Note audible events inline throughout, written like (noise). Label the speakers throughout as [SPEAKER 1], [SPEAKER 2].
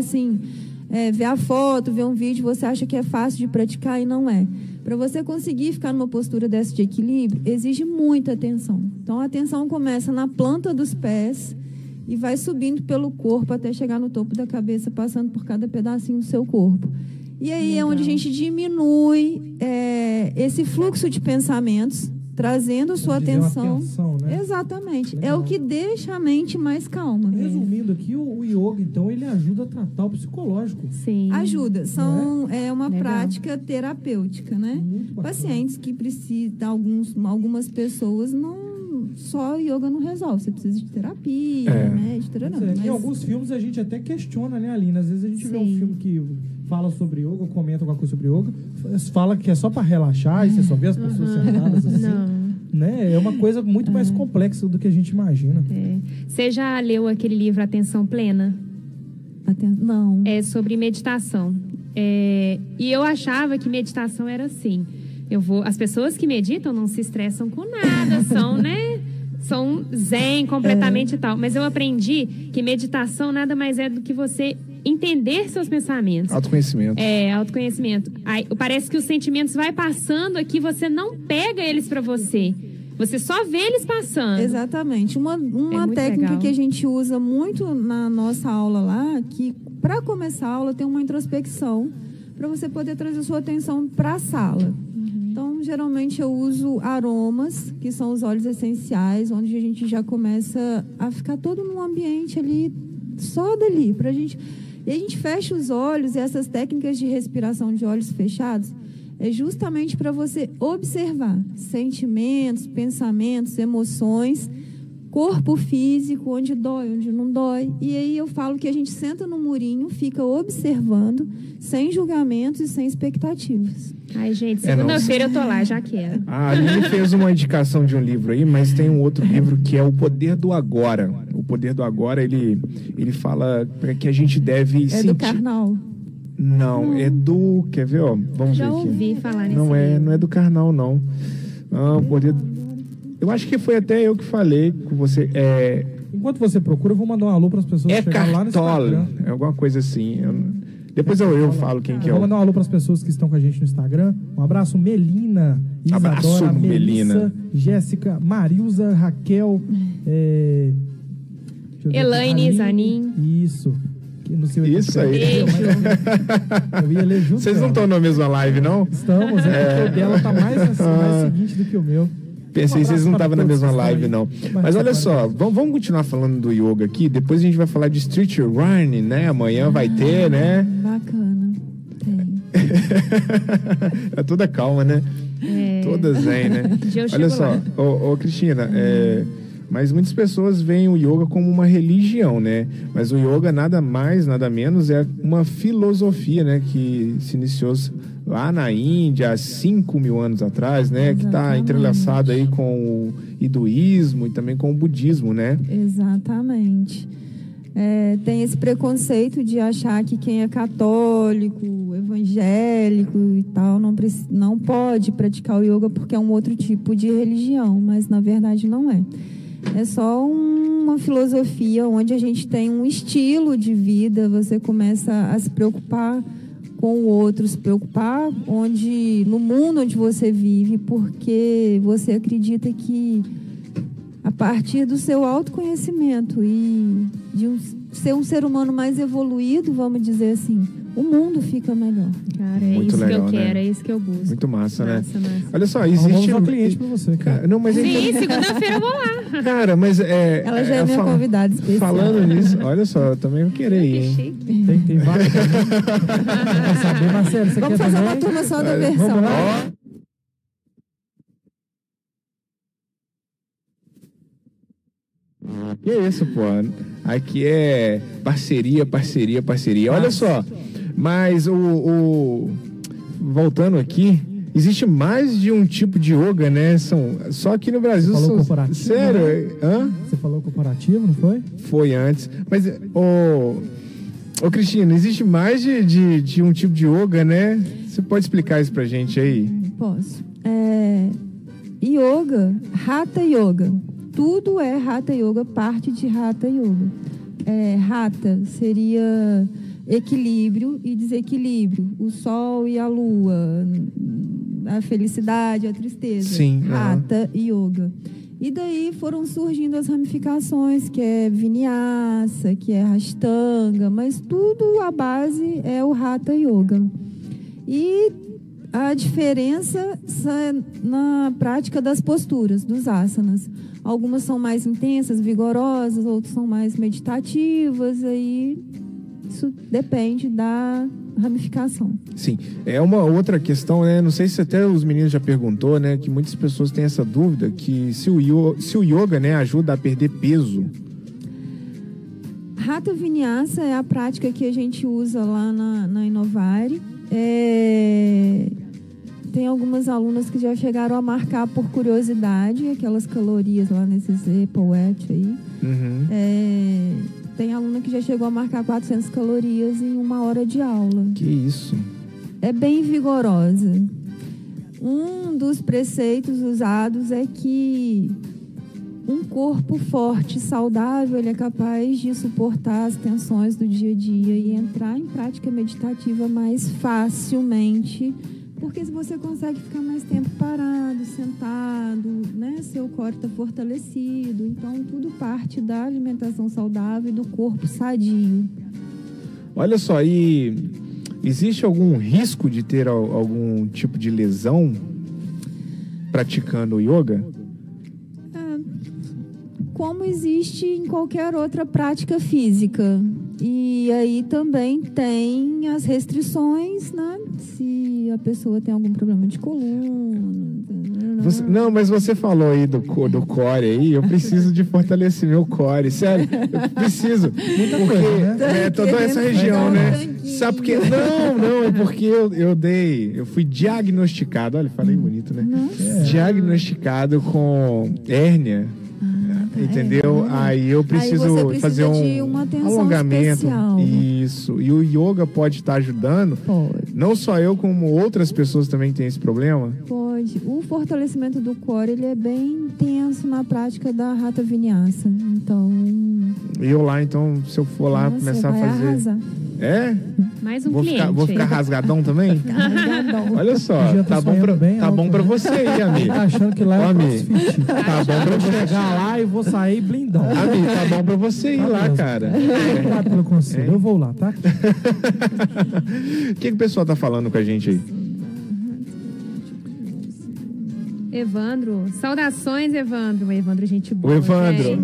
[SPEAKER 1] assim, é, vê a foto, vê um vídeo, você acha que é fácil de praticar e não é. Para você conseguir ficar numa postura dessa de equilíbrio, exige muita atenção. Então, a atenção começa na planta dos pés e vai subindo pelo corpo até chegar no topo da cabeça, passando por cada pedacinho do seu corpo. E aí Legal. é onde a gente diminui é, esse fluxo de pensamentos trazendo sua atenção. atenção né? Exatamente. Legal. É o que deixa a mente mais calma.
[SPEAKER 2] Resumindo aqui, o, o, yoga, então, ele ajuda a tratar o psicológico.
[SPEAKER 1] Sim. Ajuda. São, é? é? uma Legal. prática terapêutica, né? Pacientes que precisam, alguns, algumas pessoas não só yoga não resolve. Você precisa de terapia, é. né? De terapia,
[SPEAKER 2] é, mas... Em alguns filmes a gente até questiona, né, Alina? Às vezes a gente Sim. vê um filme que fala sobre yoga, comenta alguma coisa sobre yoga, fala que é só para relaxar e você só vê as pessoas uhum. sentadas assim. Não. Né? É uma coisa muito mais complexa do que a gente imagina.
[SPEAKER 3] É. Você já leu aquele livro Atenção Plena?
[SPEAKER 1] Aten não.
[SPEAKER 3] É sobre meditação. É... E eu achava que meditação era assim. Eu vou, as pessoas que meditam não se estressam com nada, (laughs) são, né? São zen completamente é. e tal. Mas eu aprendi que meditação nada mais é do que você entender seus pensamentos.
[SPEAKER 4] Autoconhecimento.
[SPEAKER 3] É, autoconhecimento. Aí, parece que os sentimentos vai passando aqui, você não pega eles para você. Você só vê eles passando.
[SPEAKER 1] Exatamente. Uma, uma é técnica legal. que a gente usa muito na nossa aula lá, que para começar a aula tem uma introspecção para você poder trazer sua atenção para a sala. Uhum. Então, geralmente eu uso aromas, que são os óleos essenciais, onde a gente já começa a ficar todo num ambiente ali só dali, para a gente e a gente fecha os olhos e essas técnicas de respiração de olhos fechados é justamente para você observar sentimentos, pensamentos, emoções, corpo físico, onde dói, onde não dói. E aí eu falo que a gente senta no murinho, fica observando, sem julgamentos e sem expectativas.
[SPEAKER 3] Ai, gente, é, segunda-feira é, eu tô lá, já quero.
[SPEAKER 4] A Aline fez uma indicação de um livro aí, mas tem um outro livro que é O Poder do Agora. O Poder do Agora, ele, ele fala que a gente deve
[SPEAKER 1] é
[SPEAKER 4] sentir...
[SPEAKER 1] do Karnal.
[SPEAKER 4] Não, não, é do... Quer ver, ó? Vamos
[SPEAKER 3] já
[SPEAKER 4] ver
[SPEAKER 3] aqui. ouvi falar
[SPEAKER 4] nesse não é, Não é do Karnal, não. Ah, o Poder... Eu acho que foi até eu que falei com você. É...
[SPEAKER 2] Enquanto você procura, eu vou mandar um alô para as pessoas
[SPEAKER 4] é chegar lá no Instagram. É alguma coisa assim. Eu... Depois eu, eu falo quem que é.
[SPEAKER 2] Vou mandar um alô para as pessoas que estão com a gente no Instagram. Um abraço, Melina, Isadora, abraço, Melissa, Melina. Jéssica, Marilza, Raquel, é...
[SPEAKER 3] Elaine, Zanin.
[SPEAKER 2] Isso.
[SPEAKER 4] No seu Isso aí. (laughs) Eu ia ler junto. Vocês não estão na mesma live, não?
[SPEAKER 2] Estamos, é, é. o dela tá mais, assim, mais seguinte do que o meu.
[SPEAKER 4] Pensei, um vocês não estavam na mesma live, não. Mas olha só, vamos, vamos continuar falando do yoga aqui. Depois a gente vai falar de street running, né? Amanhã ah, vai ter, né?
[SPEAKER 1] Bacana. Tem. (laughs)
[SPEAKER 4] é toda calma, né? É. Toda zen, né? (laughs) olha só, ô, ô, Cristina, hum. é mas muitas pessoas veem o yoga como uma religião, né? Mas o yoga nada mais, nada menos é uma filosofia, né? Que se iniciou lá na Índia há 5 mil anos atrás, né? Exatamente. Que está entrelaçado aí com o hinduísmo e também com o budismo, né?
[SPEAKER 1] Exatamente. É, tem esse preconceito de achar que quem é católico, evangélico e tal não, não pode praticar o yoga porque é um outro tipo de religião, mas na verdade não é. É só uma filosofia onde a gente tem um estilo de vida, você começa a se preocupar com o outro, se preocupar onde no mundo onde você vive, porque você acredita que a partir do seu autoconhecimento e de um, ser um ser humano mais evoluído, vamos dizer assim, o mundo fica melhor.
[SPEAKER 3] Cara, é Muito isso legal, que eu né? quero, é isso que eu busco.
[SPEAKER 4] Muito massa, né? massa né? Massa. Olha só, existe
[SPEAKER 2] um cliente para você, cara.
[SPEAKER 4] Não, mas
[SPEAKER 3] Sim, gente... segunda-feira eu vou lá.
[SPEAKER 4] Cara, mas é
[SPEAKER 1] Ela já é, é minha fal... convidada especial.
[SPEAKER 4] Falando nisso, olha só, eu também vou querer ir, hein?
[SPEAKER 2] Tem, tem vários. Quer saber, Marcelo, você
[SPEAKER 1] Vamos
[SPEAKER 2] quer
[SPEAKER 1] fazer
[SPEAKER 2] também?
[SPEAKER 1] uma turma só da versão. Vamos lá.
[SPEAKER 4] Que isso, pô? Aqui é parceria, parceria, parceria. Olha só, mas o, o, voltando aqui, existe mais de um tipo de yoga, né? São só aqui no Brasil.
[SPEAKER 2] Você falou
[SPEAKER 4] são...
[SPEAKER 2] corporativo?
[SPEAKER 4] Sério? Né?
[SPEAKER 2] Hã? Você falou corporativo, não foi?
[SPEAKER 4] Foi antes, mas o Ô, Cristina, existe mais de, de, de, um tipo de yoga, né? Você pode explicar isso pra gente aí?
[SPEAKER 1] Posso. É, yoga, Hatha Yoga. Tudo é Hatha Yoga, parte de Hatha Yoga. É, hatha seria equilíbrio e desequilíbrio, o sol e a lua, a felicidade, a tristeza.
[SPEAKER 4] Sim.
[SPEAKER 1] Hatha Yoga. E daí foram surgindo as ramificações, que é vinyasa, que é rastanga, mas tudo a base é o Hatha Yoga. E a diferença na prática das posturas, dos asanas. Algumas são mais intensas, vigorosas, outras são mais meditativas, aí isso depende da ramificação.
[SPEAKER 4] Sim. É uma outra questão, né? Não sei se até os meninos já perguntou, né? Que muitas pessoas têm essa dúvida que se o, yoga, se o yoga né, ajuda a perder peso.
[SPEAKER 1] Rata Vinyasa é a prática que a gente usa lá na, na Inovare. É... Tem algumas alunas que já chegaram a marcar por curiosidade aquelas calorias lá nesses Apple aí.
[SPEAKER 4] Uhum.
[SPEAKER 1] É tem aluna que já chegou a marcar 400 calorias em uma hora de aula.
[SPEAKER 4] Que isso?
[SPEAKER 1] É bem vigorosa. Um dos preceitos usados é que um corpo forte, saudável, ele é capaz de suportar as tensões do dia a dia e entrar em prática meditativa mais facilmente porque se você consegue ficar mais tempo parado, sentado, né? Seu corpo está fortalecido. Então, tudo parte da alimentação saudável e do corpo sadio.
[SPEAKER 4] Olha só, e existe algum risco de ter algum tipo de lesão praticando yoga?
[SPEAKER 1] É, como existe em qualquer outra prática física. E aí também tem as restrições, né? Se a pessoa tem algum problema de coluna.
[SPEAKER 4] Você, não, mas você falou aí do, do core aí, eu preciso de fortalecer meu core, sério, eu preciso. Muita porque, coisa, né? É, toda essa região, né? Sabe por quê? Não, não, é porque eu, eu dei, eu fui diagnosticado, olha, falei bonito, né?
[SPEAKER 1] Nossa.
[SPEAKER 4] Diagnosticado com hérnia Entendeu? É. Aí eu preciso
[SPEAKER 1] Aí
[SPEAKER 4] fazer um alongamento.
[SPEAKER 1] Especial.
[SPEAKER 4] Isso. E o yoga pode estar ajudando.
[SPEAKER 1] Pode.
[SPEAKER 4] Não só eu, como outras pessoas também têm esse problema.
[SPEAKER 1] Pode. O fortalecimento do core ele é bem intenso na prática da rata vinyasa. Então.
[SPEAKER 4] Eu lá, então, se eu for lá Nossa, começar a fazer.
[SPEAKER 1] Arrasar.
[SPEAKER 4] É?
[SPEAKER 3] Mais um
[SPEAKER 4] vou
[SPEAKER 3] cliente.
[SPEAKER 4] Ficar, vou ficar rasgadão também?
[SPEAKER 1] rasgadão.
[SPEAKER 4] Olha só, tá, tá bom, pra, bem tá alto, bom pra né? você aí, (laughs) amigo.
[SPEAKER 2] Tá achando que lá é
[SPEAKER 4] amigo. Tá bom pra você
[SPEAKER 2] chegar lá e vou sair blindão.
[SPEAKER 4] Amigo, tá bom pra você ir tá lá, mesmo. cara.
[SPEAKER 2] Obrigado pelo conselho. É. Eu vou lá, tá? (laughs)
[SPEAKER 4] O que, que o pessoal tá falando com a gente aí?
[SPEAKER 3] Evandro. Saudações, Evandro. Evandro, gente boa.
[SPEAKER 4] O Evandro.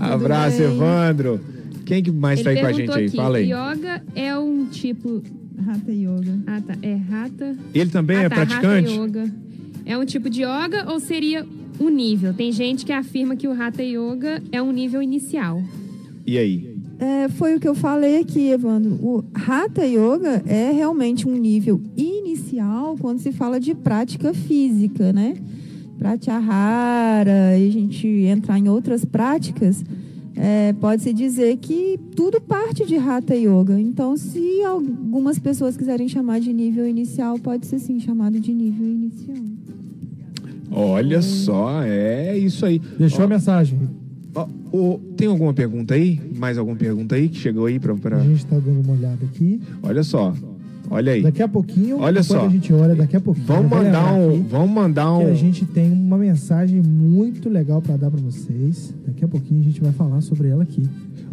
[SPEAKER 4] Abraço, Evandro. Quem que mais Ele tá aí com a gente aí? Fala aí.
[SPEAKER 3] Yoga é um tipo.
[SPEAKER 1] Hatha Yoga.
[SPEAKER 3] Ah, tá. É Hatha.
[SPEAKER 4] Ele também ah, é tá. praticante?
[SPEAKER 3] Hatha Yoga. É um tipo de yoga ou seria um nível? Tem gente que afirma que o Hatha Yoga é um nível inicial.
[SPEAKER 4] E aí?
[SPEAKER 1] É, foi o que eu falei aqui, Evandro. O Hatha Yoga é realmente um nível inicial quando se fala de prática física, né? Pratyahara, e a gente entrar em outras práticas é, pode-se dizer que tudo parte de Hatha Yoga. Então, se algumas pessoas quiserem chamar de nível inicial, pode ser sim chamado de nível inicial.
[SPEAKER 4] Olha é. só, é isso aí.
[SPEAKER 2] Deixou ó, a mensagem.
[SPEAKER 4] Ó, ó, tem alguma pergunta aí? Mais alguma pergunta aí que chegou aí para pra...
[SPEAKER 2] A gente está dando uma olhada aqui.
[SPEAKER 4] Olha só. Olha aí.
[SPEAKER 2] Daqui a pouquinho,
[SPEAKER 4] Olha só.
[SPEAKER 2] a gente olha, daqui a pouquinho.
[SPEAKER 4] Vamos mandar um, vamos mandar um.
[SPEAKER 2] a gente tem uma mensagem muito legal para dar para vocês. Daqui a pouquinho a gente vai falar sobre ela aqui.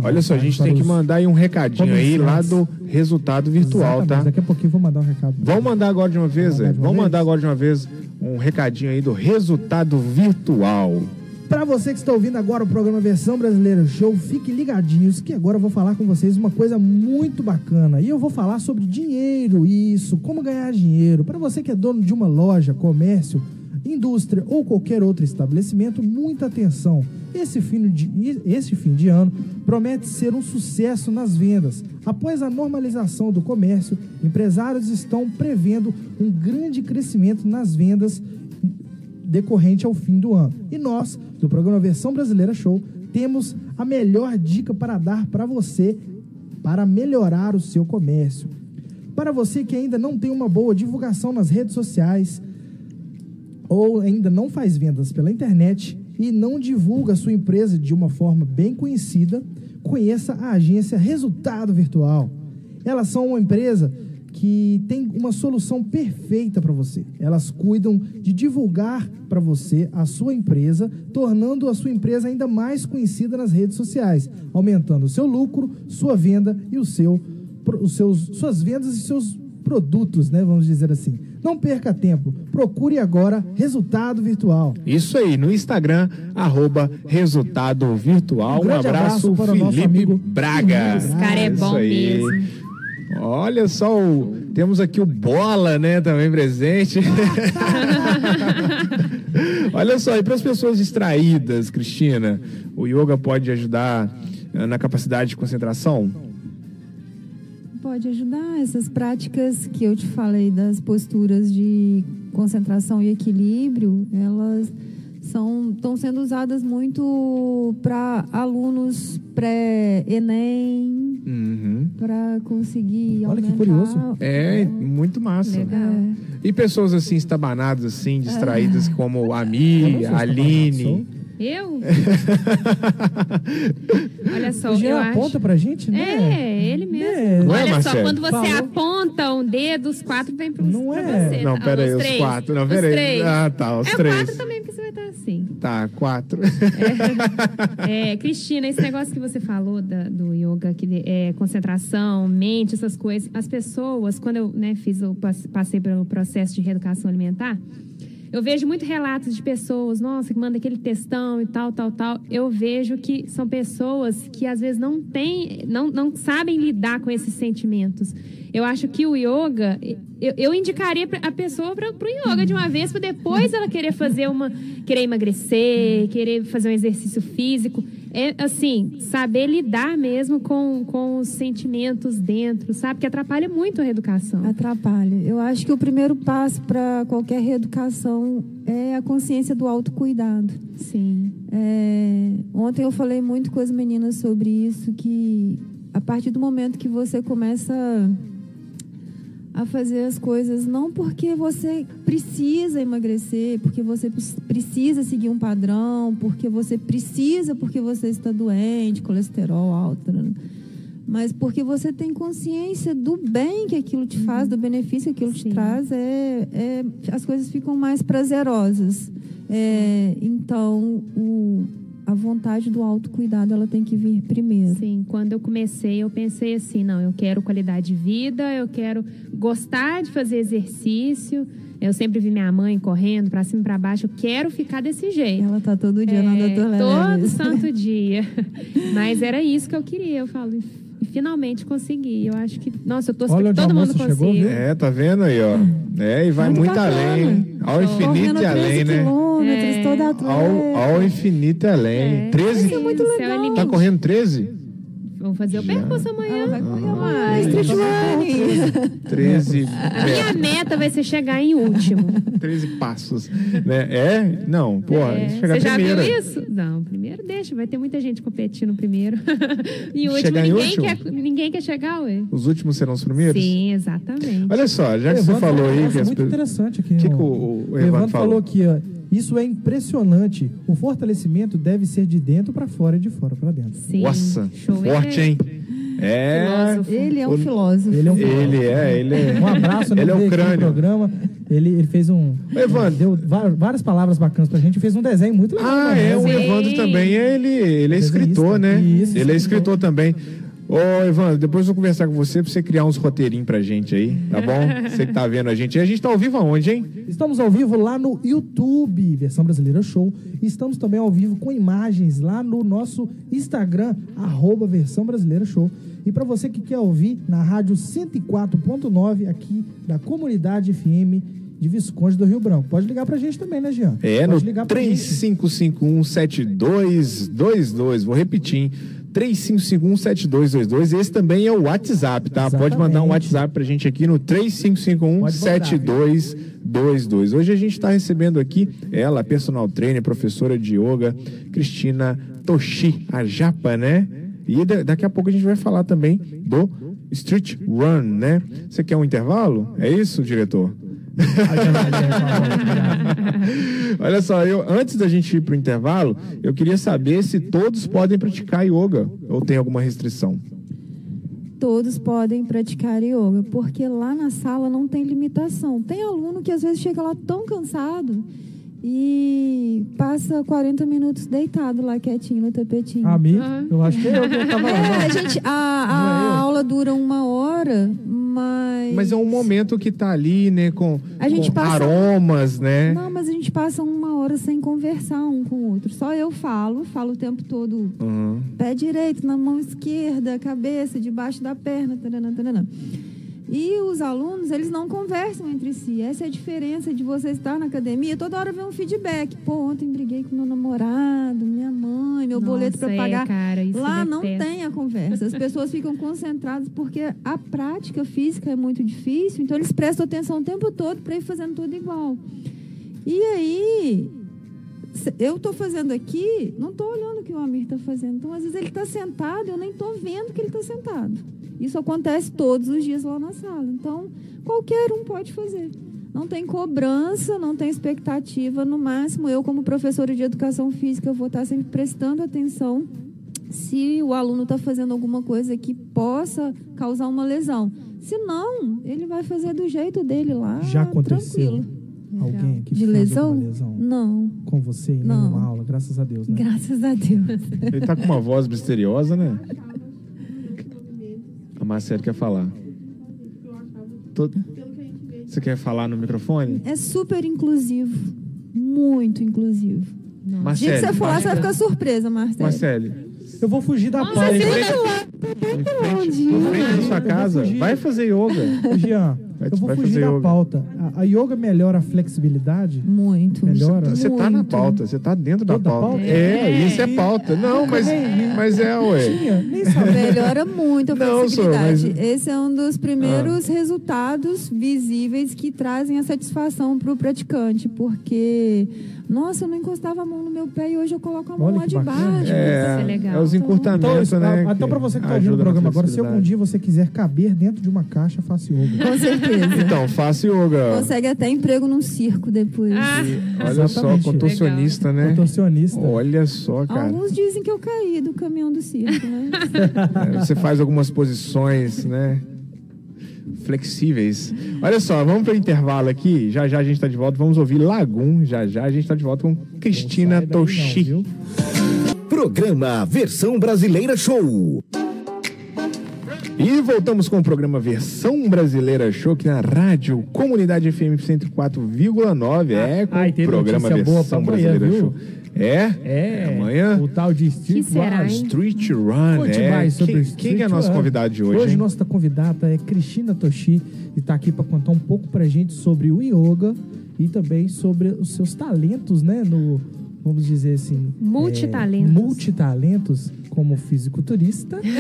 [SPEAKER 4] Olha só, a gente tem que mandar aí um recadinho aí lá do resultado virtual,
[SPEAKER 2] Exatamente.
[SPEAKER 4] tá?
[SPEAKER 2] Daqui a pouquinho vou mandar um recado.
[SPEAKER 4] Vamos mandar agora de uma vez, Vamos mandar, Vamos mandar agora de uma vez um recadinho aí do resultado virtual.
[SPEAKER 2] Para você que está ouvindo agora o programa Versão Brasileira Show, fique ligadinhos que agora eu vou falar com vocês uma coisa muito bacana. E eu vou falar sobre dinheiro, isso, como ganhar dinheiro. Para você que é dono de uma loja, comércio, indústria ou qualquer outro estabelecimento, muita atenção. Esse fim, de, esse fim de ano promete ser um sucesso nas vendas. Após a normalização do comércio, empresários estão prevendo um grande crescimento nas vendas decorrente ao fim do ano. E nós, do programa Versão Brasileira Show, temos a melhor dica para dar para você para melhorar o seu comércio. Para você que ainda não tem uma boa divulgação nas redes sociais ou ainda não faz vendas pela internet e não divulga a sua empresa de uma forma bem conhecida, conheça a agência Resultado Virtual. Elas são uma empresa que tem uma solução perfeita para você. Elas cuidam de divulgar para você a sua empresa, tornando a sua empresa ainda mais conhecida nas redes sociais, aumentando o seu lucro, sua venda e o seu, os seus, suas vendas e seus produtos, né? Vamos dizer assim. Não perca tempo. Procure agora Resultado Virtual.
[SPEAKER 4] Isso aí, no Instagram, arroba Resultado Virtual. Um, um abraço, abraço para Felipe o nosso amigo Braga.
[SPEAKER 3] Esse cara é bom mesmo.
[SPEAKER 4] Olha só, o, temos aqui o Bola, né, também presente. (laughs) Olha só, e para as pessoas distraídas, Cristina, o yoga pode ajudar eh, na capacidade de concentração?
[SPEAKER 1] Pode ajudar. Essas práticas que eu te falei das posturas de concentração e equilíbrio, elas são estão sendo usadas muito para alunos pré-ENEM, uhum. para conseguir
[SPEAKER 2] Olha que curioso.
[SPEAKER 4] É, muito massa. É. E pessoas assim, estabanadas, assim, distraídas, é. como a Mi, a Aline.
[SPEAKER 3] Eu? (laughs) Olha só,
[SPEAKER 2] o Jean aponta acho... pra gente, né?
[SPEAKER 3] É, ele mesmo. É. Olha é, só, quando você Falou. aponta um dedo, os quatro vem pro,
[SPEAKER 2] não pra é.
[SPEAKER 3] você.
[SPEAKER 4] Não, pera aí, os, os quatro. Não, pera aí. Ah, tá, os
[SPEAKER 3] é
[SPEAKER 4] três.
[SPEAKER 3] quatro também, porque você vai estar.
[SPEAKER 4] Tá, quatro.
[SPEAKER 3] É, é Cristina, esse negócio que você falou da, do yoga, que é concentração, mente, essas coisas. As pessoas, quando eu né, fiz o, passei pelo processo de reeducação alimentar, eu vejo muito relatos de pessoas, nossa, que manda aquele textão e tal, tal, tal. Eu vejo que são pessoas que às vezes não têm, não, não sabem lidar com esses sentimentos. Eu acho que o yoga, eu, eu indicaria a pessoa para o yoga de uma vez, para depois ela querer fazer uma, querer emagrecer, querer fazer um exercício físico é assim, saber lidar mesmo com, com os sentimentos dentro, sabe? Que atrapalha muito a reeducação.
[SPEAKER 1] Atrapalha. Eu acho que o primeiro passo para qualquer reeducação é a consciência do autocuidado.
[SPEAKER 3] Sim.
[SPEAKER 1] É, ontem eu falei muito com as meninas sobre isso, que a partir do momento que você começa a fazer as coisas não porque você precisa emagrecer, porque você precisa seguir um padrão, porque você precisa, porque você está doente, colesterol alto, né? mas porque você tem consciência do bem que aquilo te faz, do benefício que aquilo Sim. te traz, é, é, as coisas ficam mais prazerosas. É, então, o, a vontade do autocuidado ela tem que vir primeiro.
[SPEAKER 3] Sim, quando eu comecei, eu pensei assim, não, eu quero qualidade de vida, eu quero gostar de fazer exercício. Eu sempre vi minha mãe correndo para cima e para baixo. Eu quero ficar desse jeito.
[SPEAKER 1] Ela tá todo dia é, na doutora
[SPEAKER 3] Todo santo (laughs) dia. Mas era isso que eu queria. Eu falo, finalmente consegui. Eu acho que. Nossa, eu tô Olha, que todo mundo conseguiu.
[SPEAKER 4] É, tá vendo aí, ó. É, e vai muito, muito além. Ao infinito e além, né?
[SPEAKER 1] É. Toda
[SPEAKER 4] ao, ao infinito e além. É. 13?
[SPEAKER 1] é muito legal.
[SPEAKER 4] Tá correndo 13?
[SPEAKER 3] Vamos fazer o percurso amanhã.
[SPEAKER 1] Ela vai correr ah, mais. Street running.
[SPEAKER 4] 13.
[SPEAKER 3] A minha meta vai ser chegar em último.
[SPEAKER 4] 13 passos. Né? É? Não, pô, é. chegar
[SPEAKER 3] Você
[SPEAKER 4] já primeiro.
[SPEAKER 3] viu isso? Não, primeiro deixa. Vai ter muita gente competindo primeiro. (laughs) em último, chegar ninguém, último? Quer, ninguém quer chegar, ué.
[SPEAKER 4] Os últimos serão os primeiros?
[SPEAKER 3] Sim, exatamente.
[SPEAKER 4] Olha só, já que você falou aí...
[SPEAKER 2] Que muito interessante aqui. O
[SPEAKER 4] que, que o, o,
[SPEAKER 2] o Evandro falou? falou aqui, ó. Isso é impressionante. O fortalecimento deve ser de dentro para fora e de fora para dentro.
[SPEAKER 3] Sim.
[SPEAKER 4] Nossa, forte, hein?
[SPEAKER 1] É. Ele é um filósofo.
[SPEAKER 4] Ele é, um filósofo. ele é, ele é.
[SPEAKER 2] Um abraço,
[SPEAKER 4] ele é o crânio.
[SPEAKER 2] programa. Ele, ele fez um.
[SPEAKER 4] Evandro.
[SPEAKER 2] Deu várias palavras bacanas pra gente. Fez um desenho muito legal.
[SPEAKER 4] Ah, é. O Evandro também. Ele, ele é escritor, né? Isso, ele é escritor também. Ô, Evandro, depois eu vou conversar com você pra você criar uns roteirinhos pra gente aí, tá bom? você que tá vendo a gente. E a gente tá ao vivo aonde, hein?
[SPEAKER 2] Estamos ao vivo lá no YouTube, Versão Brasileira Show. E estamos também ao vivo com imagens lá no nosso Instagram, arroba Versão Brasileira Show. E para você que quer ouvir na rádio 104.9 aqui da Comunidade FM de Visconde do Rio Branco. Pode ligar pra gente também, né, Jean?
[SPEAKER 4] É, Pode no 35517222. Vou repetir, 35517222. Esse também é o WhatsApp, tá? Exatamente. Pode mandar um WhatsApp pra gente aqui no 35517222. Hoje a gente está recebendo aqui ela, personal trainer, professora de yoga, Cristina Toshi, a japa, né? E daqui a pouco a gente vai falar também do Street Run, né? Você quer um intervalo? É isso, diretor? (laughs) Olha só, eu, antes da gente ir para o intervalo, eu queria saber se todos podem praticar yoga ou tem alguma restrição.
[SPEAKER 1] Todos podem praticar yoga, porque lá na sala não tem limitação. Tem aluno que às vezes chega lá tão cansado e passa 40 minutos deitado lá quietinho no tapetinho.
[SPEAKER 2] A mim? Uhum. Eu acho que eu que tava lá.
[SPEAKER 1] É, a, gente, a, a é aula dura uma hora, mas.
[SPEAKER 4] Mas é um momento que tá ali, né, com, a gente com passa... aromas, né?
[SPEAKER 1] Não, mas a gente passa uma hora sem conversar um com o outro. Só eu falo, falo o tempo todo. Uhum. Pé direito, na mão esquerda, cabeça, debaixo da perna. Taranã, taranã. E os alunos, eles não conversam entre si. Essa é a diferença de você estar na academia. Toda hora vem um feedback. Pô, ontem briguei com meu namorado, minha mãe, meu Nossa, boleto para é, pagar. cara, Lá não tem a conversa. As pessoas ficam concentradas porque a prática física é muito difícil. Então, eles prestam atenção o tempo todo para ir fazendo tudo igual. E aí, eu estou fazendo aqui, não estou olhando o que o Amir está fazendo. Então, às vezes, ele está sentado, eu nem estou vendo que ele está sentado. Isso acontece todos os dias lá na sala. Então, qualquer um pode fazer. Não tem cobrança, não tem expectativa. No máximo, eu, como professora de educação física, eu vou estar sempre prestando atenção se o aluno está fazendo alguma coisa que possa causar uma lesão. Se não, ele vai fazer do jeito dele lá.
[SPEAKER 2] Já aconteceu.
[SPEAKER 1] Tranquilo.
[SPEAKER 2] Alguém que
[SPEAKER 1] de lesão?
[SPEAKER 2] lesão?
[SPEAKER 1] Não.
[SPEAKER 2] Com você em não. nenhuma aula, graças a Deus, né?
[SPEAKER 1] Graças a Deus.
[SPEAKER 4] Ele está com uma voz misteriosa, né? (laughs) A Marcela quer falar. Todo... Você quer falar no microfone?
[SPEAKER 1] É super inclusivo. Muito inclusivo. Marcele, dia que você falar, você vai ficar surpresa, Marcelo.
[SPEAKER 4] Marcele.
[SPEAKER 2] Eu vou fugir da pauta.
[SPEAKER 4] Em frente, em frente da sua casa. Vai fazer yoga. (laughs)
[SPEAKER 2] Jean, Vai, eu vou fugir da yoga. pauta. A, a, yoga melhora a flexibilidade?
[SPEAKER 1] Muito.
[SPEAKER 2] Melhora?
[SPEAKER 4] Você está na pauta, você está dentro da pauta. pauta. É, é, isso é pauta. Não, mas, mas é, ué.
[SPEAKER 1] Tinha, nem sabe. Melhora muito a flexibilidade. Não, mas... Esse é um dos primeiros ah. resultados visíveis que trazem a satisfação para o praticante, porque nossa, eu não encostava a mão no meu pé e hoje eu coloco a mão Olha lá de baixo.
[SPEAKER 4] É, é, legal. é os encurtamentos, então, né?
[SPEAKER 2] Então, para você que está ouvindo o programa agora, se algum dia você quiser caber dentro de uma caixa, faça yoga.
[SPEAKER 1] Com certeza.
[SPEAKER 4] então, faça yoga.
[SPEAKER 1] Consegue até emprego num circo depois. Ah.
[SPEAKER 4] Olha Exatamente. só, contorcionista, legal. né?
[SPEAKER 2] Contorcionista.
[SPEAKER 4] Olha só, cara.
[SPEAKER 1] Alguns dizem que eu caí do caminhão do circo, né? (laughs)
[SPEAKER 4] É, você faz algumas posições, né? Flexíveis. Olha só, vamos para o intervalo aqui. Já já a gente está de volta. Vamos ouvir Lagum. Já já a gente está de volta com Cristina Toshi.
[SPEAKER 5] Programa Versão Brasileira Show.
[SPEAKER 4] E voltamos com o programa Versão Brasileira Show aqui na Rádio Comunidade FM 104,9. É, com o programa Versão Brasileira Show. É?
[SPEAKER 2] É.
[SPEAKER 4] Amanhã?
[SPEAKER 2] O tal de Street Run.
[SPEAKER 4] Street Run, Conte é. mais sobre quem, Street quem é a nossa convidada de hoje?
[SPEAKER 2] Hoje hein? nossa convidada é Cristina Toshi e está aqui para contar um pouco pra gente sobre o yoga e também sobre os seus talentos, né? No, vamos dizer assim...
[SPEAKER 3] Multitalentos. É,
[SPEAKER 2] multitalentos como fisiculturista, (laughs)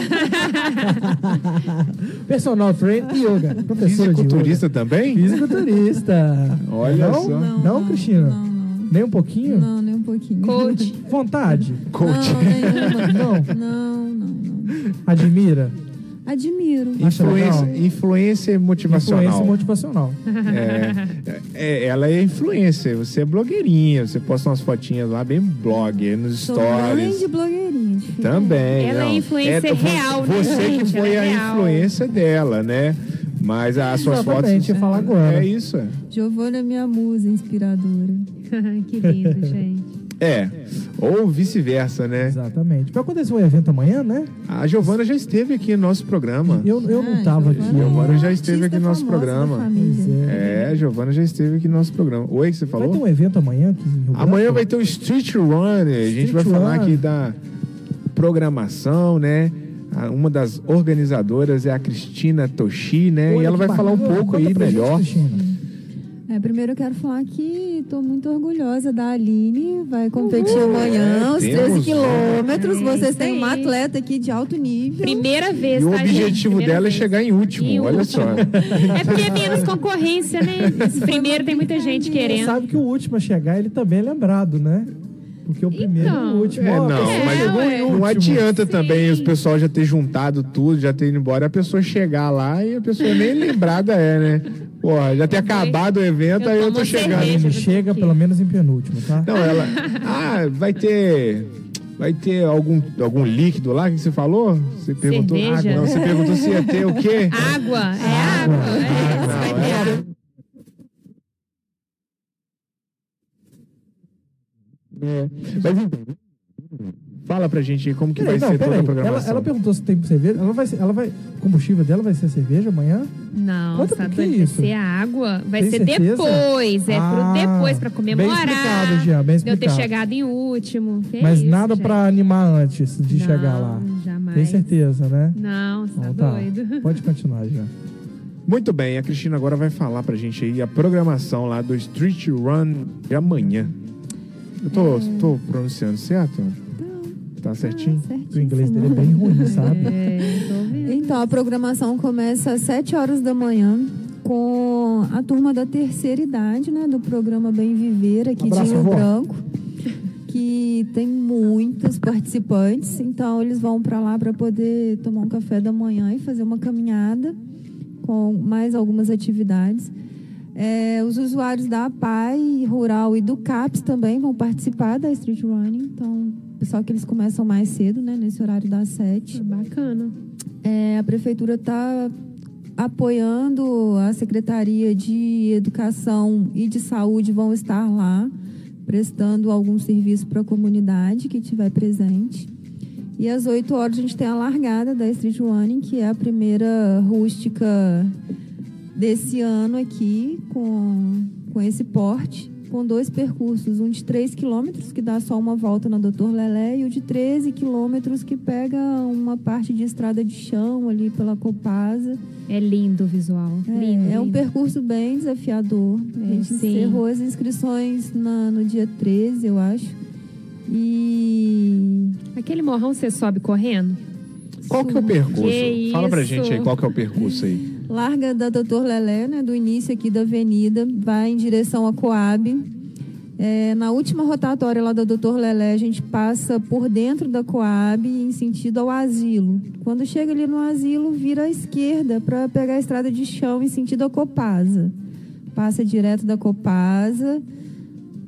[SPEAKER 2] personal trainer e yoga.
[SPEAKER 4] Professora fisiculturista também?
[SPEAKER 2] Fisiculturista.
[SPEAKER 4] Olha
[SPEAKER 2] não?
[SPEAKER 4] só.
[SPEAKER 2] Não, não Cristina? Não. Nem um pouquinho?
[SPEAKER 1] Não, nem um pouquinho.
[SPEAKER 3] Coach. (laughs)
[SPEAKER 2] Vontade?
[SPEAKER 4] Coach.
[SPEAKER 1] Não, não, não, não.
[SPEAKER 2] Admira?
[SPEAKER 1] Admiro.
[SPEAKER 4] Influência, influência motivacional.
[SPEAKER 2] Influência motivacional.
[SPEAKER 4] É, é, ela é influência. Você é blogueirinha. Você posta umas fotinhas lá, bem blog, nos Sou stories.
[SPEAKER 1] de blogueirinha.
[SPEAKER 3] Também. Ela é
[SPEAKER 4] não.
[SPEAKER 3] é influência é, real,
[SPEAKER 4] né? Você que foi é a influência dela, né? Mas as suas
[SPEAKER 2] Exatamente,
[SPEAKER 4] fotos.
[SPEAKER 2] falar agora.
[SPEAKER 4] É isso.
[SPEAKER 1] Giovana é minha musa inspiradora. (laughs)
[SPEAKER 3] que lindo, gente.
[SPEAKER 4] É, ou vice-versa, né?
[SPEAKER 2] Exatamente. Vai acontecer um evento amanhã, né?
[SPEAKER 4] A Giovana já esteve aqui no nosso programa.
[SPEAKER 2] Eu, eu não estava ah, aqui.
[SPEAKER 4] A Giovana já esteve aqui no nosso programa. É, a Giovana já esteve aqui no nosso programa. Oi, que você falou?
[SPEAKER 2] Vai ter um evento amanhã aqui
[SPEAKER 4] Amanhã vai ter o Street Run. A gente vai falar aqui da programação, né? Uma das organizadoras é a Cristina Toshi, né? Olha e ela vai falar um pouco aí melhor.
[SPEAKER 1] É, primeiro eu quero falar que estou muito orgulhosa da Aline, vai competir Uhul. amanhã, é, os 13 quilômetros. É, Vocês têm uma atleta aqui de alto nível.
[SPEAKER 3] Primeira vez,
[SPEAKER 4] E
[SPEAKER 3] o
[SPEAKER 4] tá, objetivo
[SPEAKER 3] dela
[SPEAKER 4] vez. é chegar em último, em olha último. só.
[SPEAKER 3] É porque é menos concorrência, né? Esse primeiro tem muita gente querendo.
[SPEAKER 2] Sabe que o último a chegar, ele também é lembrado, né? Porque o primeiro então, e o então, último.
[SPEAKER 4] É, não, é, mas é, não adianta sim. também os pessoal já ter juntado tudo, já ter ido embora, a pessoa chegar lá e a pessoa nem (laughs) lembrada é, né? Pô, já ter acabado o evento, eu aí eu tô chegando.
[SPEAKER 2] Chega pelo menos em penúltimo, tá?
[SPEAKER 4] Não, ela. (laughs) Ah, vai ter Vai ter algum, algum líquido lá que você falou? Você perguntou
[SPEAKER 3] Cerveja. água.
[SPEAKER 4] Não, você perguntou se ia ter o quê?
[SPEAKER 3] Água, é água. água. É, não, é água.
[SPEAKER 4] É. Mas então, Fala pra gente como que vai não, ser toda
[SPEAKER 2] aí.
[SPEAKER 4] a programação.
[SPEAKER 2] Ela, ela, perguntou se tem cerveja. Ela vai, ela vai, o combustível dela vai ser cerveja amanhã?
[SPEAKER 3] Não, Conta sabe, vai isso? ser água. Vai tem ser certeza? depois. É ah, pro depois, pra comemorar. Bem explicado, Jean, bem explicado. De eu ter chegado em último. Que
[SPEAKER 2] Mas
[SPEAKER 3] isso,
[SPEAKER 2] nada
[SPEAKER 3] gente.
[SPEAKER 2] pra animar antes de não, chegar lá.
[SPEAKER 3] jamais.
[SPEAKER 2] Tem certeza, né?
[SPEAKER 3] Não, você tá, tá doido. (laughs)
[SPEAKER 2] Pode continuar, Jean.
[SPEAKER 4] Muito bem, a Cristina agora vai falar pra gente aí a programação lá do Street Run de amanhã. Eu tô, é... tô pronunciando certo? Tá certinho?
[SPEAKER 2] Ah, o inglês dele é bem ruim, sabe?
[SPEAKER 1] É, então, a programação começa às 7 horas da manhã com a turma da terceira idade, né? Do programa Bem Viver aqui um de Rio Branco. Que tem muitos participantes, então eles vão para lá para poder tomar um café da manhã e fazer uma caminhada com mais algumas atividades. É, os usuários da APAI Rural e do CAPS também vão participar da Street Running. Então, só que eles começam mais cedo, né? Nesse horário das sete.
[SPEAKER 3] É bacana.
[SPEAKER 1] É, a prefeitura está apoiando a Secretaria de Educação e de Saúde vão estar lá prestando algum serviço para a comunidade que estiver presente. E às 8 horas a gente tem a largada da Street Running, que é a primeira rústica desse ano aqui com, com esse porte, com dois percursos, um de 3 quilômetros, que dá só uma volta na Doutor Lelé, e o de 13 quilômetros, que pega uma parte de estrada de chão ali pela Copasa.
[SPEAKER 3] É lindo o visual.
[SPEAKER 1] É,
[SPEAKER 3] lindo,
[SPEAKER 1] é
[SPEAKER 3] um
[SPEAKER 1] lindo. percurso bem desafiador. É, a gente sim. encerrou as inscrições na, no dia 13, eu acho. E.
[SPEAKER 3] Aquele morrão você sobe correndo?
[SPEAKER 4] Qual que é o percurso? Que Fala pra gente aí qual que é o percurso aí (laughs)
[SPEAKER 1] larga da Doutor Lelé, né, do início aqui da avenida, vai em direção a Coab. É, na última rotatória lá da Doutor Lelé, a gente passa por dentro da Coab em sentido ao asilo. Quando chega ali no asilo, vira à esquerda para pegar a estrada de chão em sentido a Copasa. Passa direto da Copasa,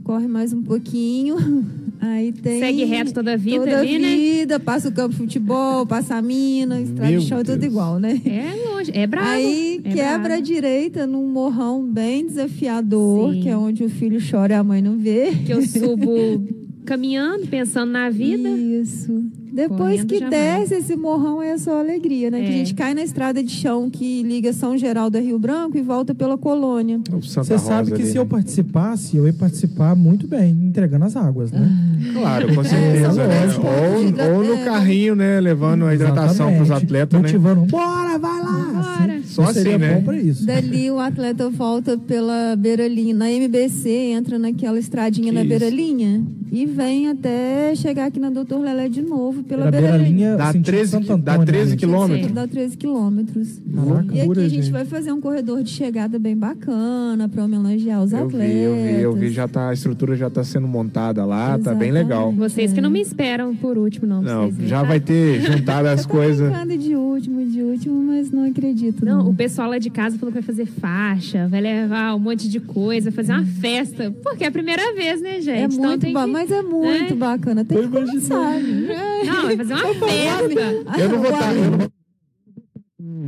[SPEAKER 1] corre mais um pouquinho, (laughs) Aí tem.
[SPEAKER 3] Segue reto toda a vida
[SPEAKER 1] toda
[SPEAKER 3] ali,
[SPEAKER 1] né? vida, passa o campo de futebol, passa a mina, estrada de chão, é tudo igual, né?
[SPEAKER 3] É longe, é bravo.
[SPEAKER 1] Aí
[SPEAKER 3] é
[SPEAKER 1] quebra
[SPEAKER 3] bravo.
[SPEAKER 1] a direita num morrão bem desafiador, Sim. que é onde o filho chora e a mãe não vê.
[SPEAKER 3] Que eu subo (laughs) caminhando, pensando na vida.
[SPEAKER 1] Isso. Depois que desce esse morrão é só alegria, né? É. Que a é. gente cai na estrada de chão que liga São Geraldo a Rio Branco e volta pela colônia.
[SPEAKER 2] Você sabe que ali, se né? eu participasse, eu ia participar muito bem, entregando as águas, né?
[SPEAKER 4] Claro, com certeza. É, né? ou, ou, no é. carrinho, né? Levando a hidratação para os atletas,
[SPEAKER 2] Motivando, né? bora, vai lá!
[SPEAKER 3] Bora.
[SPEAKER 2] Assim, Só assim, né?
[SPEAKER 1] Dali o atleta volta pela beiralinha, na MBC, entra naquela estradinha que na beiralinha e vem até chegar aqui na Doutor Lelé de novo pela beira linha.
[SPEAKER 4] Dá 13, dá 13 né? quilômetros.
[SPEAKER 1] Dá 13 quilômetros. e aqui a gente vai fazer um corredor de chegada bem bacana para homenagear os
[SPEAKER 4] eu
[SPEAKER 1] atletas.
[SPEAKER 4] Vi, eu vi, eu vi, já tá, a estrutura já está sendo montada lá, Exatamente. tá bem legal.
[SPEAKER 3] Vocês que não me esperam por último, não.
[SPEAKER 4] Não, já vai ter juntado as coisas.
[SPEAKER 1] de último, de último, mas não acredito.
[SPEAKER 3] Não,
[SPEAKER 1] não,
[SPEAKER 3] o pessoal lá de casa falou que vai fazer faixa, vai levar um monte de coisa, fazer uma festa. Porque é a primeira vez, né, gente?
[SPEAKER 1] É então muito bom, que... mas é muito é. bacana. Tem que começar.
[SPEAKER 3] Não, vai fazer uma festa.
[SPEAKER 4] Eu não vou estar.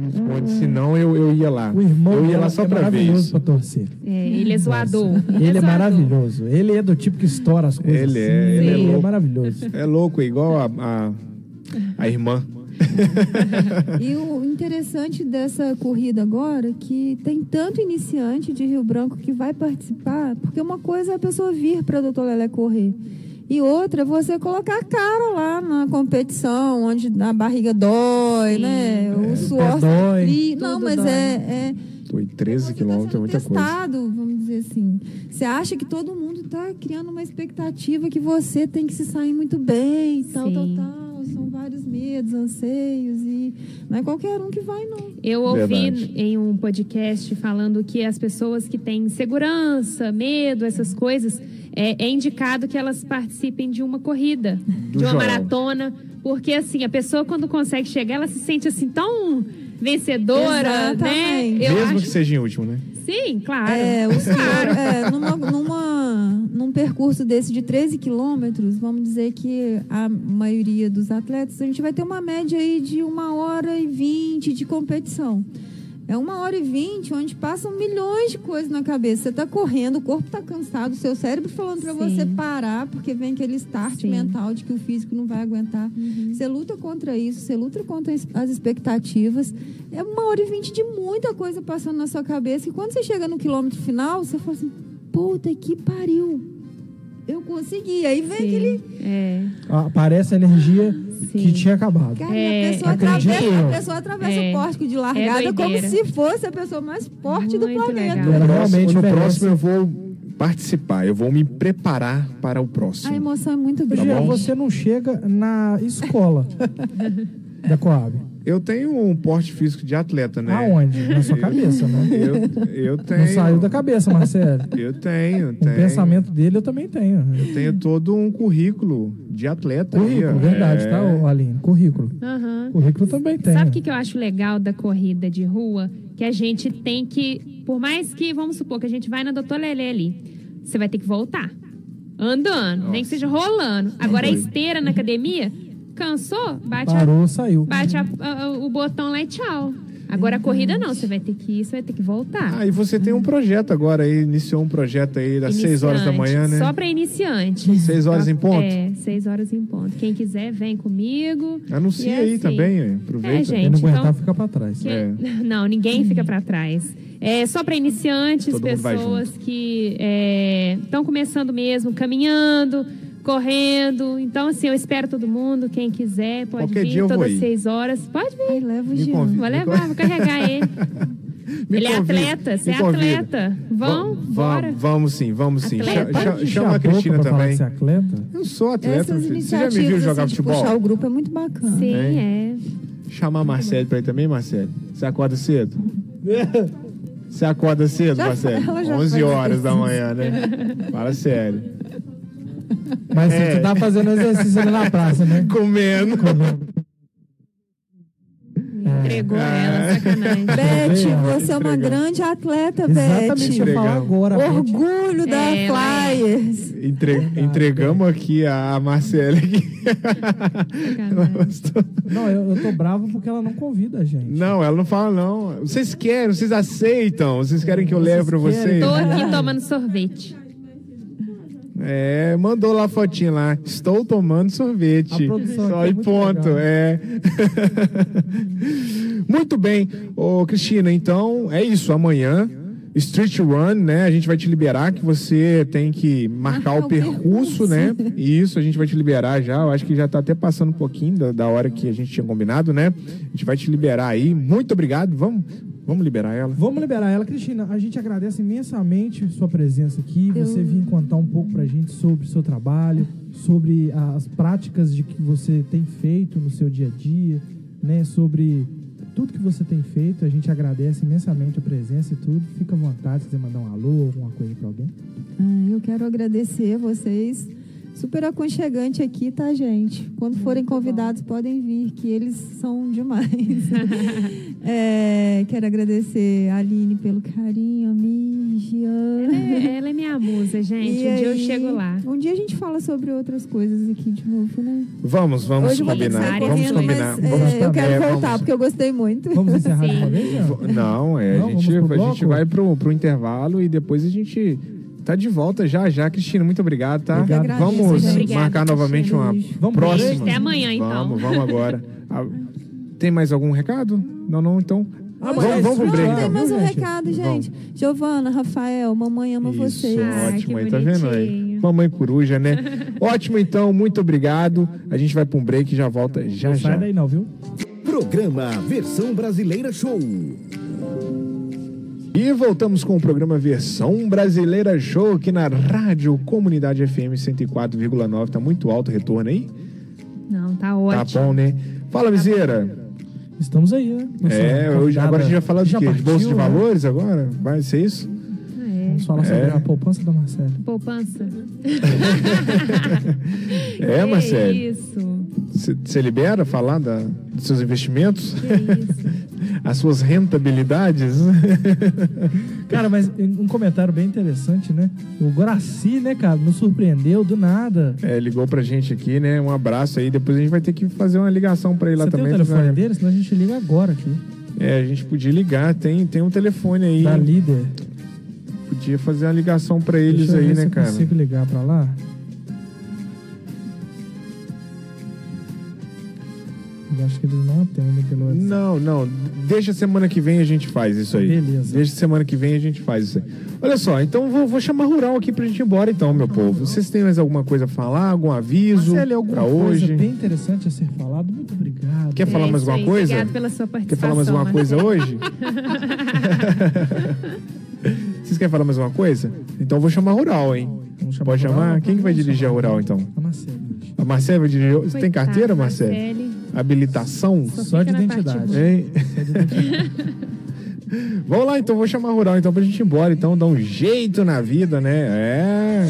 [SPEAKER 4] Responde, senão eu, eu ia lá.
[SPEAKER 2] O irmão
[SPEAKER 4] eu ia lá só
[SPEAKER 2] é
[SPEAKER 4] pra
[SPEAKER 2] maravilhoso pra torcer.
[SPEAKER 3] É, ele é zoador.
[SPEAKER 2] Ele, é, é maravilhoso. Ele é do tipo que estoura as coisas.
[SPEAKER 4] Ele é, assim. ele é, louco.
[SPEAKER 2] é maravilhoso.
[SPEAKER 4] É louco, igual a, a, a irmã. (laughs)
[SPEAKER 1] e o interessante dessa corrida agora é que tem tanto iniciante de Rio Branco que vai participar, porque uma coisa é a pessoa vir para Doutor Lelé correr. E outra, você colocar a cara lá na competição, onde a barriga dói, Sim. né? O
[SPEAKER 2] é,
[SPEAKER 1] suor.
[SPEAKER 2] Dói.
[SPEAKER 1] E, não, mas dói. é, é
[SPEAKER 4] Foi 13 quilômetros, é muita
[SPEAKER 1] testado, coisa. vamos dizer assim. Você acha que todo mundo está criando uma expectativa que você tem que se sair muito bem, tal, Sim. tal, tal. Medos, anseios e não é qualquer um que vai não.
[SPEAKER 3] Eu ouvi Verdade. em um podcast falando que as pessoas que têm segurança, medo, essas coisas, é, é indicado que elas participem de uma corrida, Do de uma Joel. maratona, porque assim, a pessoa quando consegue chegar, ela se sente assim tão vencedora, né?
[SPEAKER 4] Exatamente. né? Eu Mesmo acho... que seja em último, né?
[SPEAKER 3] Sim, claro.
[SPEAKER 1] É, o (laughs) senhor, é, numa, numa, num percurso desse de 13 quilômetros, vamos dizer que a maioria dos atletas, a gente vai ter uma média aí de uma hora e vinte de competição. É uma hora e vinte, onde passam milhões de coisas na cabeça. Você está correndo, o corpo está cansado, o seu cérebro falando para você parar, porque vem aquele start Sim. mental de que o físico não vai aguentar. Uhum. Você luta contra isso, você luta contra as expectativas. É uma hora e vinte de muita coisa passando na sua cabeça. E quando você chega no quilômetro final, você fala assim: puta que pariu. Eu consegui. Aí vem Sim. aquele.
[SPEAKER 2] É. Aparece a energia Sim. que tinha acabado.
[SPEAKER 1] Cara, é, a pessoa atravessa, a pessoa atravessa é, o pórtico de largada é como se fosse a pessoa mais forte Muito do planeta.
[SPEAKER 4] No, próximo, no próximo eu vou participar, eu vou me preparar para o próximo.
[SPEAKER 1] A emoção é muito grande.
[SPEAKER 2] Tá você não chega na escola (laughs) da Coab.
[SPEAKER 4] Eu tenho um porte físico de atleta, né?
[SPEAKER 2] Aonde? Na sua cabeça, né?
[SPEAKER 4] Eu, eu tenho. Não
[SPEAKER 2] saiu da cabeça, Marcelo.
[SPEAKER 4] Eu tenho, tenho.
[SPEAKER 2] O pensamento dele eu também tenho.
[SPEAKER 4] Eu tenho todo um currículo de atleta.
[SPEAKER 2] Currículo, aí, verdade, tá, é... tá, Aline? Currículo.
[SPEAKER 3] Uhum.
[SPEAKER 2] Currículo também tem.
[SPEAKER 3] Sabe o que, que eu acho legal da corrida de rua? Que a gente tem que, por mais que, vamos supor, que a gente vai na Doutor Lele ali, você vai ter que voltar. Andando, Nossa. nem que seja rolando. Agora, a esteira na academia, Cansou? Bate
[SPEAKER 2] Parou,
[SPEAKER 3] a,
[SPEAKER 2] saiu.
[SPEAKER 3] Bate a, a, o botão lá e tchau. Agora a corrida não, você vai ter que ir, você vai ter que voltar.
[SPEAKER 4] Ah, e você tem um projeto agora aí, iniciou um projeto aí das 6 horas da manhã, né?
[SPEAKER 3] Só para iniciante.
[SPEAKER 4] 6 horas em ponto?
[SPEAKER 3] É, 6 horas em ponto. Quem quiser, vem comigo.
[SPEAKER 4] Anuncia aí assim. também, aproveita. É,
[SPEAKER 2] gente, Quem não aguentar, então, fica para trás.
[SPEAKER 3] Que... É. (laughs) Não, ninguém fica para trás. É só para iniciantes, Todo pessoas que estão é, começando mesmo, caminhando correndo. Então, assim, eu espero todo mundo. Quem quiser, pode Qualquer vir todas as seis horas. Pode vir.
[SPEAKER 1] Ai, leva o Jean.
[SPEAKER 3] Vou levar, vou carregar ele. (laughs) ele é atleta, você é atleta. Vão, bora.
[SPEAKER 4] Vamos sim, vamos sim. Chama, chama a Cristina também.
[SPEAKER 2] Você é atleta?
[SPEAKER 4] Eu sou atleta. Você já me viu jogar assim, futebol?
[SPEAKER 1] Puxar o grupo é muito bacana.
[SPEAKER 3] Sim, é. é.
[SPEAKER 4] Chamar a Marcelo pra ir também, Marcelo? Você acorda cedo? Você acorda cedo, Marcelo? 11 horas da manhã, né? Fala sério.
[SPEAKER 2] Mas é. você tá fazendo exercício ali na praça, né?
[SPEAKER 4] Comendo. Comendo.
[SPEAKER 3] Entregou é. ela, sacanagem.
[SPEAKER 1] Beth, você é uma grande atleta, Beth.
[SPEAKER 2] Exatamente, eu falo agora.
[SPEAKER 1] Orgulho da é, Flyers.
[SPEAKER 4] Entre, entregamos aqui a Marcele.
[SPEAKER 2] não, eu, eu tô bravo porque ela não convida a gente.
[SPEAKER 4] Não, ela não fala não. Vocês querem, vocês aceitam. Vocês querem que eu leve pra vocês?
[SPEAKER 3] Tô aqui tomando sorvete.
[SPEAKER 4] É, mandou lá a fotinha lá. Estou tomando sorvete. Só e ponto. Legal. É. (laughs) Muito bem. Ô, Cristina, então é isso. Amanhã, Street Run, né? A gente vai te liberar, que você tem que marcar ah, o, percurso, né? Isso, a gente vai te liberar já. Eu acho que já está até passando um pouquinho da, da hora que a gente tinha combinado, né? A gente vai te liberar aí. Muito obrigado. Vamos Vamos liberar ela?
[SPEAKER 2] Vamos liberar ela. Cristina, a gente agradece imensamente sua presença aqui, Eu... você vir contar um pouco pra gente sobre o seu trabalho, sobre as práticas de que você tem feito no seu dia a dia, né? Sobre tudo que você tem feito. A gente agradece imensamente a presença e tudo. Fica à vontade se quiser mandar um alô, alguma coisa para alguém.
[SPEAKER 1] Ah, eu quero agradecer vocês super aconchegante aqui, tá, gente? Quando forem convidados, podem vir, que eles são demais. (laughs) é, quero agradecer a Aline pelo carinho, a Migia.
[SPEAKER 3] Ela, é, ela é minha musa, (laughs) gente. E um aí, dia eu chego lá.
[SPEAKER 1] Um dia a gente fala sobre outras coisas aqui de novo, né?
[SPEAKER 4] Vamos, vamos Hoje combinar. Vamos combinar.
[SPEAKER 1] Mas,
[SPEAKER 4] vamos
[SPEAKER 1] é, eu quero é, voltar, vamos... porque eu gostei muito.
[SPEAKER 2] Vamos encerrar de uma vez?
[SPEAKER 4] Não, é, Não, a, gente, a gente vai pro, pro intervalo e depois a gente tá de volta já, já. Cristina, muito obrigado, tá?
[SPEAKER 1] Obrigado.
[SPEAKER 4] Vamos Obrigada, marcar novamente uma vamos próxima.
[SPEAKER 3] Até amanhã, então.
[SPEAKER 4] Vamos, vamos agora. Ah, tem mais algum recado? Não, não, então. Ah, vamos, vamos pro break.
[SPEAKER 1] Tem mais um recado, gente. Vamos. Giovana, Rafael, mamãe ama Isso, vocês.
[SPEAKER 4] Ótimo, aí, tá vendo aí? Mamãe coruja, né? ótimo, então, muito obrigado. A gente vai para um break e já volta já não já.
[SPEAKER 2] Sai daí não, viu?
[SPEAKER 5] Programa Versão Brasileira Show.
[SPEAKER 4] E voltamos com o programa Versão Brasileira Show aqui na Rádio Comunidade FM 104,9. Tá muito alto o retorno aí?
[SPEAKER 3] Não, tá ótimo.
[SPEAKER 4] Tá bom, né? Fala, Miseira.
[SPEAKER 2] Estamos aí, né?
[SPEAKER 4] Nossa é, hoje, agora a gente vai falar de quê? Partiu, de bolsa de né? valores agora? Vai ser isso?
[SPEAKER 2] Vamos falar sobre é. a poupança da Marcela.
[SPEAKER 3] Poupança.
[SPEAKER 4] é, (laughs) Marcelo. Isso. Você libera falar da, dos seus investimentos? Que isso. (laughs) As suas rentabilidades? (laughs)
[SPEAKER 2] cara, mas um comentário bem interessante, né? O Guaraci, né, cara, nos surpreendeu do nada.
[SPEAKER 4] É, ligou pra gente aqui, né? Um abraço aí. Depois a gente vai ter que fazer uma ligação pra ele lá também.
[SPEAKER 2] Tem o telefone né? dele? Senão a gente liga agora aqui.
[SPEAKER 4] É, a gente podia ligar. Tem, tem um telefone aí.
[SPEAKER 2] Da líder.
[SPEAKER 4] Podia fazer uma ligação pra eles Deixa aí, né, se cara? Eu
[SPEAKER 2] consigo ligar pra lá? Eu acho que eles não atendem pelo WhatsApp.
[SPEAKER 4] Não, não. Deixa semana que vem a gente faz isso aí.
[SPEAKER 2] Beleza.
[SPEAKER 4] Deixa semana que vem a gente faz isso aí. Olha só, então vou, vou chamar Rural aqui pra gente ir embora então, meu povo. Vocês têm mais alguma coisa a falar? Algum aviso Marcelo, alguma pra coisa hoje?
[SPEAKER 2] bem interessante a ser falado. Muito obrigado.
[SPEAKER 4] Quer falar é mais alguma coisa?
[SPEAKER 3] Obrigado pela sua participação.
[SPEAKER 4] Quer falar mais alguma coisa hoje? (laughs) (laughs) Vocês querem falar mais uma coisa? Então eu vou chamar Rural, hein? Chamar Pode rural, chamar? Quem que vai dirigir a Rural, então?
[SPEAKER 2] A Marcela.
[SPEAKER 4] A Marcela vai dirigir? Você tem carteira, Marcela? Habilitação?
[SPEAKER 2] Só de identidade.
[SPEAKER 4] Hein? (laughs) Vamos lá, então. Vou chamar a Rural, então, pra gente ir embora. Então, dar um jeito na vida, né? É...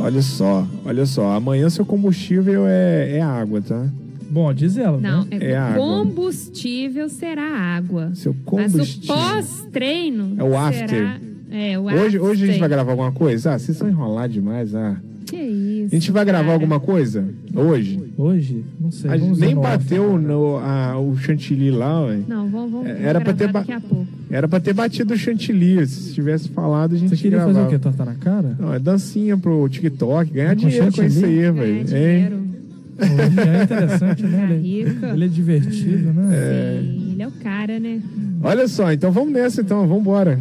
[SPEAKER 4] Olha só, olha só. Amanhã seu combustível é, é água, tá?
[SPEAKER 2] Bom, diz ela.
[SPEAKER 3] Não,
[SPEAKER 2] né?
[SPEAKER 3] é, é água. combustível será água.
[SPEAKER 4] Seu combustível.
[SPEAKER 3] Mas o pós-treino.
[SPEAKER 4] É o after.
[SPEAKER 3] Será... É, o
[SPEAKER 4] hoje, hoje a gente vai gravar alguma coisa? Ah, vocês são enrolados demais, ah.
[SPEAKER 3] Que isso?
[SPEAKER 4] A gente vai gravar cara. alguma coisa? Hoje?
[SPEAKER 2] Hoje? Não sei. A
[SPEAKER 4] gente nem bateu no, a, o chantilly lá,
[SPEAKER 3] ué. Não, vamos, vamos
[SPEAKER 4] é, Era pra ter
[SPEAKER 3] daqui a pouco.
[SPEAKER 4] Era pra ter batido o chantilly. Se tivesse falado, a gente
[SPEAKER 2] Você queria
[SPEAKER 4] gravava.
[SPEAKER 2] fazer o quê? Torta na cara?
[SPEAKER 4] Não, é dancinha pro TikTok. Ganhar com dinheiro chantilly? com isso aí, velho.
[SPEAKER 2] É interessante, né? Ele, ele, é divertido, né?
[SPEAKER 3] É... Sim, ele é o cara, né?
[SPEAKER 4] Olha só, então vamos nessa, então. Vamos embora.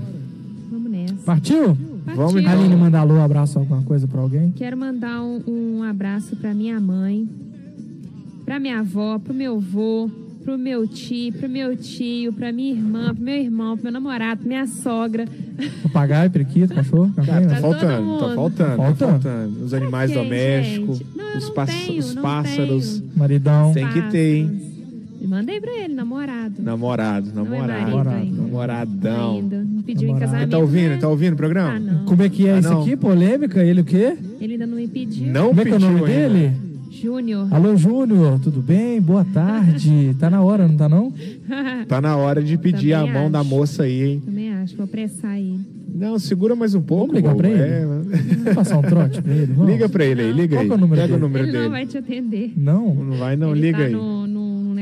[SPEAKER 3] Vamos nessa.
[SPEAKER 2] Partiu?
[SPEAKER 3] Partiu. Vamos então.
[SPEAKER 2] Aline, mandar alô, abraço, alguma coisa pra alguém?
[SPEAKER 3] Quero mandar um, um abraço pra minha mãe, pra minha avó, pro meu avô, pro meu tio, pro meu tio, pra minha irmã, pro meu irmão, pro meu namorado, pra minha sogra.
[SPEAKER 2] Papagaio, periquito, cachorro,
[SPEAKER 4] Cara, tá, faltando, tá faltando, tá faltando. Os animais okay, domésticos, não, os, tenho, os pássaros.
[SPEAKER 2] Tenho. Maridão.
[SPEAKER 4] Tem que ter, hein?
[SPEAKER 3] mandei pra ele, namorado.
[SPEAKER 4] Namorado, namorado. É namorado. Namoradão.
[SPEAKER 3] Ainda. Me pediu namorado. em casamento.
[SPEAKER 4] Tá ouvindo? Né? Tá ouvindo o programa?
[SPEAKER 3] Ah, não.
[SPEAKER 2] Como é que é ah, isso aqui? Polêmica? Ele o quê?
[SPEAKER 3] Ele ainda não me pediu.
[SPEAKER 4] Não
[SPEAKER 2] Como
[SPEAKER 4] é que é o
[SPEAKER 2] nome dele?
[SPEAKER 3] Júnior.
[SPEAKER 2] Alô, Júnior, tudo bem? Boa tarde. tá na hora, não tá não? (laughs)
[SPEAKER 4] tá na hora de pedir Também a mão acho. da moça aí, hein?
[SPEAKER 3] Também acho, vou apressar ele.
[SPEAKER 4] Não, segura mais um pouco.
[SPEAKER 2] Vamos ligar pra ele? É, Vamos (laughs) passar um trote pra ele? Vamos?
[SPEAKER 4] Liga pra ele aí, liga
[SPEAKER 2] Qual
[SPEAKER 4] aí.
[SPEAKER 2] É o número
[SPEAKER 4] Pega
[SPEAKER 2] dele?
[SPEAKER 4] o número
[SPEAKER 3] ele
[SPEAKER 4] dele.
[SPEAKER 3] não vai te atender.
[SPEAKER 2] Não?
[SPEAKER 4] Não vai não,
[SPEAKER 3] ele
[SPEAKER 4] liga
[SPEAKER 3] tá
[SPEAKER 4] aí.
[SPEAKER 3] No,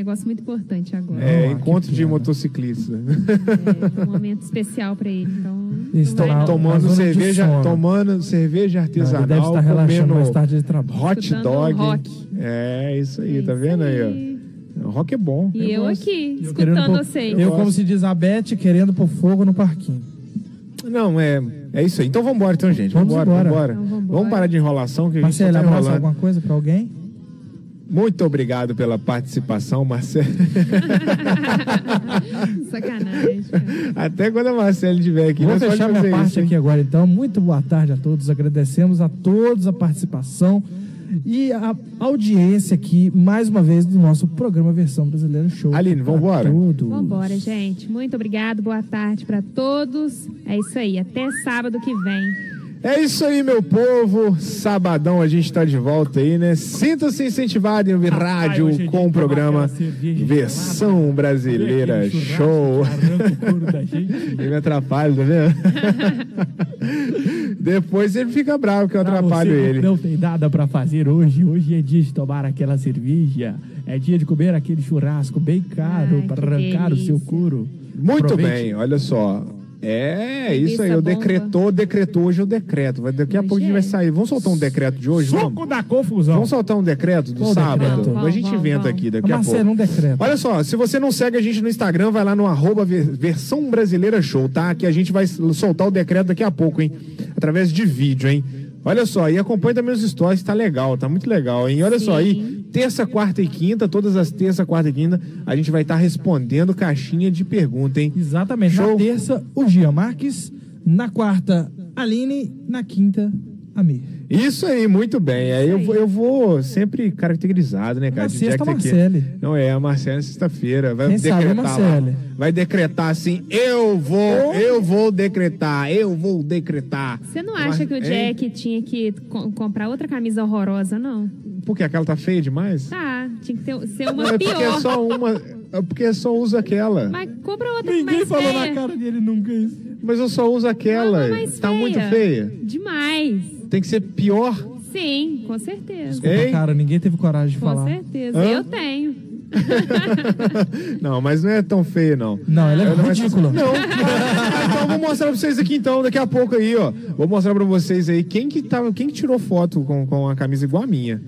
[SPEAKER 3] negócio muito importante agora.
[SPEAKER 4] É, encontro de motociclista.
[SPEAKER 3] É, um momento especial pra ele, então...
[SPEAKER 2] Estão
[SPEAKER 4] tomando cerveja, tomando cerveja artesanal,
[SPEAKER 2] ele deve estar relaxando mais tarde de trabalho.
[SPEAKER 4] hot dog. Rock. É, isso aí, é tá vendo aí, aí ó. Rock é bom.
[SPEAKER 3] E eu, eu aqui, eu escutando vocês.
[SPEAKER 2] Eu, eu como se diz a Beth, querendo pôr fogo no parquinho.
[SPEAKER 4] Não, é, é isso aí. Então vamos embora, então, gente.
[SPEAKER 2] Vamos embora.
[SPEAKER 4] Vamos, então, vamos parar de enrolação que a gente
[SPEAKER 2] Marcelo, tá enrolando. alguma coisa para alguém?
[SPEAKER 4] Muito obrigado pela participação, Marcelo. (laughs)
[SPEAKER 3] Sacanagem.
[SPEAKER 4] Até quando a Marcelo estiver aqui.
[SPEAKER 2] Vou fechar minha parte isso, aqui agora, então. Muito boa tarde a todos. Agradecemos a todos a participação e a audiência aqui, mais uma vez, do nosso programa Versão Brasileira Show.
[SPEAKER 4] Aline, vamos embora?
[SPEAKER 3] Vamos embora, gente. Muito obrigado. Boa tarde para todos. É isso aí. Até sábado que vem.
[SPEAKER 4] É isso aí, meu povo. Sabadão a gente tá de volta aí, né? Sinta-se incentivado em ouvir rádio com o programa Versão Brasileira Show. (laughs) ele me atrapalha, tá vendo? (laughs) Depois ele fica bravo que eu atrapalho ele.
[SPEAKER 2] Não tem nada para fazer hoje. Hoje é dia de tomar aquela cerveja. É dia de comer aquele churrasco bem caro para arrancar delícia. o seu couro.
[SPEAKER 4] Muito Aproveite. bem, olha só. É, isso aí. O decretou, decretou hoje o decreto. Daqui a pouco a gente vai sair. Vamos soltar um decreto de hoje?
[SPEAKER 2] Soco
[SPEAKER 4] vamos?
[SPEAKER 2] da confusão.
[SPEAKER 4] Vamos soltar um decreto do Qual sábado? Decreto? a gente inventa aqui daqui a pouco.
[SPEAKER 2] um decreto.
[SPEAKER 4] Olha só, se você não segue a gente no Instagram, vai lá no arroba versão brasileira show, tá? Que a gente vai soltar o decreto daqui a pouco, hein? Através de vídeo, hein? Olha só, e acompanha também os stories, tá legal, tá muito legal, hein? Olha Sim. só aí, terça, quarta e quinta, todas as terça, quarta e quinta, a gente vai estar tá respondendo caixinha de pergunta, hein?
[SPEAKER 2] Exatamente. Show? Na terça, o Gia Marques, na quarta, Aline, na quinta, Amir.
[SPEAKER 4] Isso aí, muito bem. Aí eu, vou, eu vou sempre caracterizado, né, cara?
[SPEAKER 2] Na sexta, Marcele.
[SPEAKER 4] Não é, a Marcele sexta-feira. Vai
[SPEAKER 2] Quem
[SPEAKER 4] decretar
[SPEAKER 2] sabe,
[SPEAKER 4] lá. Vai decretar assim, eu vou, oh. eu vou decretar, eu vou decretar.
[SPEAKER 3] Você não acha Mas, que o Jack hein? tinha que co comprar outra camisa horrorosa, não?
[SPEAKER 4] Porque aquela tá feia demais?
[SPEAKER 3] Tá, tinha que ter, ser uma
[SPEAKER 4] é
[SPEAKER 3] pior.
[SPEAKER 4] Porque é só uma... É porque só usa aquela.
[SPEAKER 3] Mas compra outra
[SPEAKER 2] Ninguém
[SPEAKER 3] mais
[SPEAKER 2] falou
[SPEAKER 3] feia.
[SPEAKER 2] na cara dele nunca isso.
[SPEAKER 4] Mas eu só uso aquela. tá feia. muito feia.
[SPEAKER 3] Demais.
[SPEAKER 4] Tem que ser pior?
[SPEAKER 3] Sim, com certeza.
[SPEAKER 2] Desculpa, cara, ninguém teve coragem de
[SPEAKER 3] com
[SPEAKER 2] falar.
[SPEAKER 3] Com certeza. Hã? Eu tenho. (laughs)
[SPEAKER 4] não, mas não é tão feio, não.
[SPEAKER 2] Não, ela é, é ridícula. (laughs)
[SPEAKER 4] Não. então vou mostrar pra vocês aqui então, daqui a pouco aí, ó. Vou mostrar pra vocês aí quem que, tava, quem que tirou foto com, com a camisa igual a minha.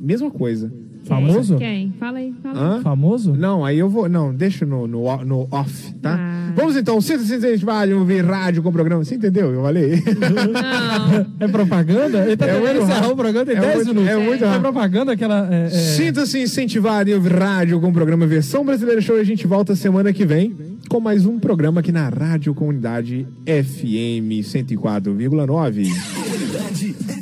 [SPEAKER 4] Mesma coisa.
[SPEAKER 2] Famoso?
[SPEAKER 3] Quem? Fala aí. Fala
[SPEAKER 4] Hã?
[SPEAKER 2] Famoso?
[SPEAKER 4] Não, aí eu vou. Não, deixa no, no, no off, tá? Ah. Vamos então, 160 vale ouvir rádio com programa. Você entendeu? Eu falei.
[SPEAKER 3] Não. (laughs)
[SPEAKER 2] é propaganda? Ele tá é tentando encerrar o programa em é 10 muito, minutos.
[SPEAKER 4] É muito
[SPEAKER 2] é. é propaganda aquela. É, é...
[SPEAKER 4] Sinta-se incentivado em ouvir rádio com o programa Versão Brasileira Show. E a gente volta semana que vem com mais um programa aqui na Rádio Comunidade FM 104,9.